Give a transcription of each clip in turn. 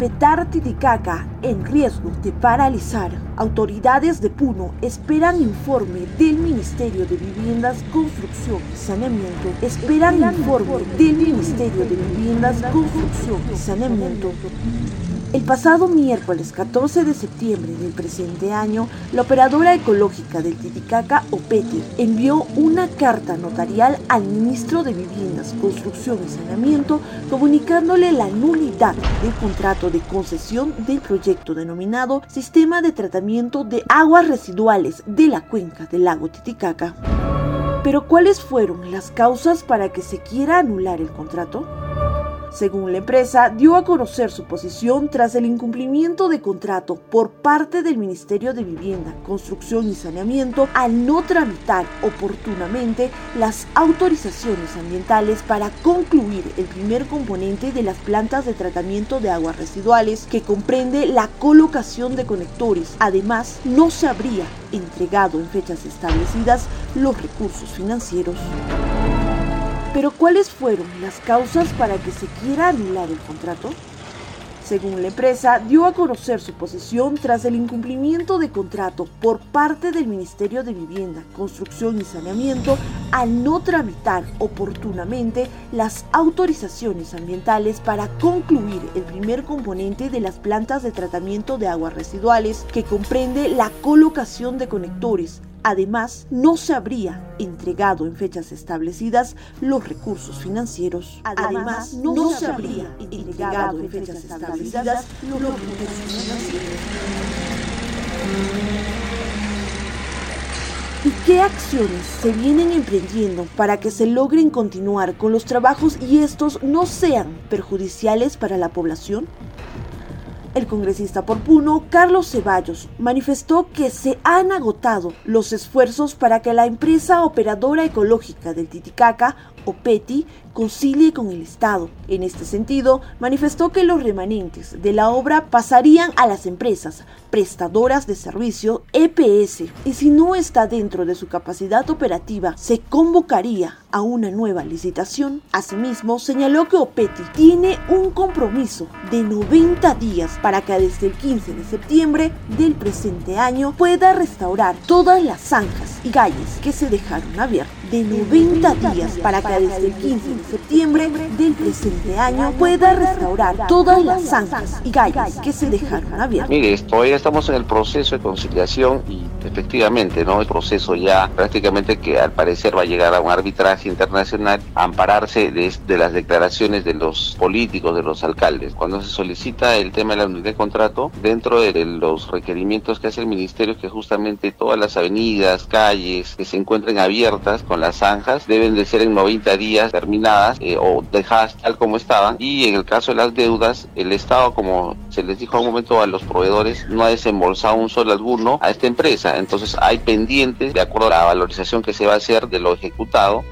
Petar Titicaca en riesgo de paralizar. Autoridades de Puno esperan informe del Ministerio de Viviendas, Construcción y Saneamiento. Esperan informe del Ministerio de Viviendas, Construcción y Saneamiento. El pasado miércoles 14 de septiembre del presente año, la operadora ecológica del Titicaca, OPETI, envió una carta notarial al ministro de Viviendas, Construcción y Saneamiento comunicándole la nulidad del contrato de concesión del proyecto denominado Sistema de Tratamiento de Aguas Residuales de la Cuenca del lago Titicaca. Pero ¿cuáles fueron las causas para que se quiera anular el contrato? Según la empresa, dio a conocer su posición tras el incumplimiento de contrato por parte del Ministerio de Vivienda, Construcción y Saneamiento al no tramitar oportunamente las autorizaciones ambientales para concluir el primer componente de las plantas de tratamiento de aguas residuales que comprende la colocación de conectores. Además, no se habría entregado en fechas establecidas los recursos financieros. Pero ¿cuáles fueron las causas para que se quiera anular el contrato? Según la empresa, dio a conocer su posición tras el incumplimiento de contrato por parte del Ministerio de Vivienda, Construcción y Saneamiento al no tramitar oportunamente las autorizaciones ambientales para concluir el primer componente de las plantas de tratamiento de aguas residuales que comprende la colocación de conectores, Además, no se habría entregado en fechas establecidas los recursos financieros. Además, no, se habría entregado en fechas establecidas los recursos financieros. ¿Y qué acciones se vienen emprendiendo para que se logren continuar con los trabajos y estos no sean perjudiciales para la población? El congresista por Puno, Carlos Ceballos, manifestó que se han agotado los esfuerzos para que la empresa operadora ecológica del Titicaca, OPETI, concilie con el Estado. En este sentido, manifestó que los remanentes de la obra pasarían a las empresas prestadoras de servicio EPS y si no está dentro de su capacidad operativa, se convocaría a una nueva licitación. Asimismo, señaló que OPETI tiene un compromiso de 90 días para que desde el 15 de septiembre del presente año pueda restaurar todas las zanjas y calles que se dejaron abiertas. De 90 días para que desde el 15 de septiembre del presente año pueda restaurar todas las zanjas y calles que se dejaron abiertas. Mire, todavía estamos en el proceso de conciliación y efectivamente, ¿no? El proceso ya prácticamente que al parecer va a llegar a un arbitraje internacional ampararse de, de las declaraciones de los políticos, de los alcaldes. Cuando se solicita el tema de la unidad de contrato, dentro de los requerimientos que hace el ministerio, que justamente todas las avenidas, calles que se encuentren abiertas con las zanjas deben de ser en 90 días terminadas eh, o dejadas tal como estaban. Y en el caso de las deudas, el Estado, como se les dijo a un momento a los proveedores, no ha desembolsado un solo alguno a esta empresa. Entonces hay pendientes de acuerdo a la valorización que se va a hacer de lo ejecutado.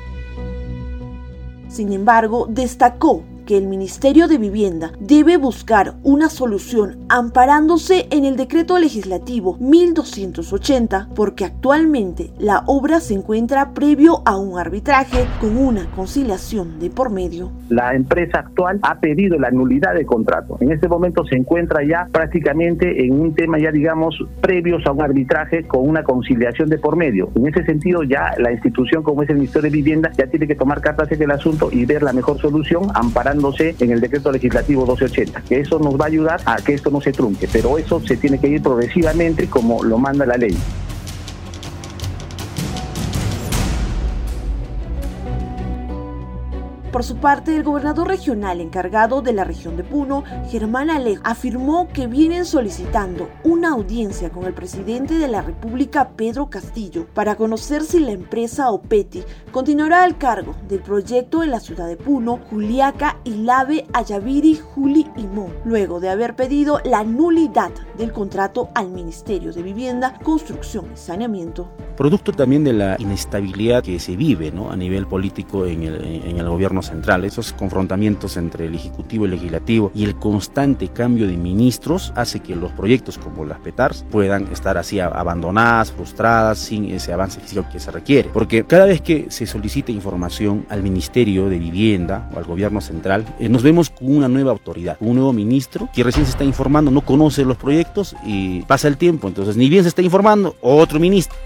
Sin embargo, destacó que el Ministerio de Vivienda debe buscar una solución amparándose en el decreto legislativo 1280 porque actualmente la obra se encuentra previo a un arbitraje con una conciliación de por medio. La empresa actual ha pedido la nulidad de contrato. En este momento se encuentra ya prácticamente en un tema ya digamos previos a un arbitraje con una conciliación de por medio. En ese sentido ya la institución como es el Ministerio de Vivienda ya tiene que tomar cartas en el asunto y ver la mejor solución amparando en el decreto legislativo 1280, que eso nos va a ayudar a que esto no se trunque, pero eso se tiene que ir progresivamente como lo manda la ley. Por su parte, el gobernador regional encargado de la región de Puno, Germán Alejo, afirmó que vienen solicitando una audiencia con el presidente de la República, Pedro Castillo, para conocer si la empresa OPETI continuará al cargo del proyecto en la ciudad de Puno, Juliaca, Ilave, Ayaviri, Juli y Mo, luego de haber pedido la nulidad del contrato al Ministerio de Vivienda, Construcción y Saneamiento. Producto también de la inestabilidad que se vive ¿no? a nivel político en el, en el gobierno central. Esos confrontamientos entre el Ejecutivo y el Legislativo y el constante cambio de ministros hace que los proyectos como las PETARS puedan estar así abandonadas, frustradas, sin ese avance físico que se requiere. Porque cada vez que se solicita información al Ministerio de Vivienda o al Gobierno Central, eh, nos vemos con una nueva autoridad, un nuevo ministro que recién se está informando, no conoce los proyectos y pasa el tiempo. Entonces, ni bien se está informando, otro ministro.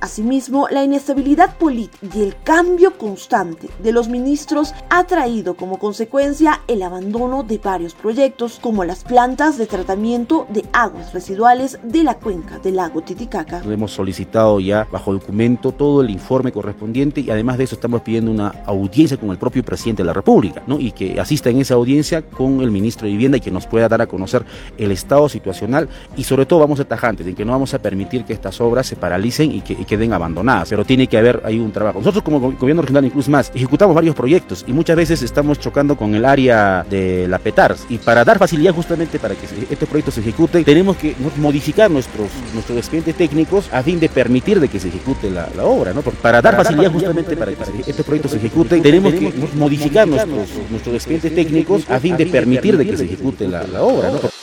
Asimismo, la inestabilidad política y el cambio constante de los ministros ha traído como consecuencia el abandono de varios proyectos como las plantas de tratamiento de aguas residuales de la cuenca del lago Titicaca. Hemos solicitado ya bajo documento todo el informe correspondiente y además de eso estamos pidiendo una audiencia con el propio presidente de la República ¿no? y que asista en esa audiencia con el ministro de Vivienda y que nos pueda dar a conocer el estado situacional y sobre todo vamos a tajantes en que no vamos a permitir que estas obras se paralicen y que queden abandonadas, pero tiene que haber ahí un trabajo. Nosotros como gobierno regional, incluso más, ejecutamos varios proyectos y muchas veces estamos chocando con el área de la PETARS y para dar facilidad justamente para que estos proyectos se ejecuten, tenemos que modificar nuestros, nuestros expedientes técnicos a fin de permitir de que se ejecute la, obra, ¿no? Para dar facilidad justamente para que estos proyectos se ejecuten, tenemos que modificar nuestros, nuestros expedientes técnicos a fin de permitir de que se ejecute la, la obra, ¿no?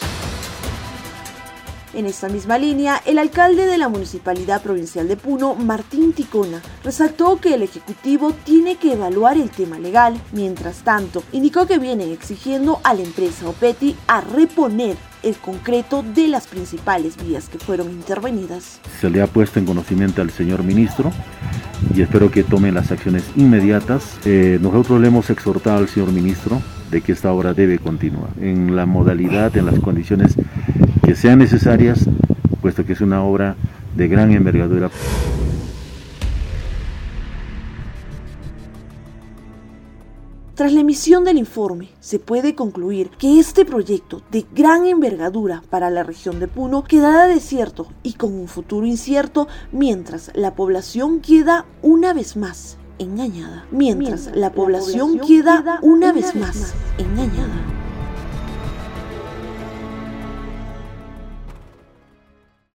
En esta misma línea, el alcalde de la Municipalidad Provincial de Puno, Martín Ticona, resaltó que el Ejecutivo tiene que evaluar el tema legal. Mientras tanto, indicó que vienen exigiendo a la empresa OPETI a reponer el concreto de las principales vías que fueron intervenidas. Se le ha puesto en conocimiento al señor ministro y espero que tome las acciones inmediatas. Eh, nosotros le hemos exhortado al señor ministro de que esta obra debe continuar en la modalidad, en las condiciones que sean necesarias, puesto que es una obra de gran envergadura. Tras la emisión del informe, se puede concluir que este proyecto de gran envergadura para la región de Puno quedará desierto y con un futuro incierto mientras la población queda una vez más engañada. Mientras, la, población queda una vez más engañada.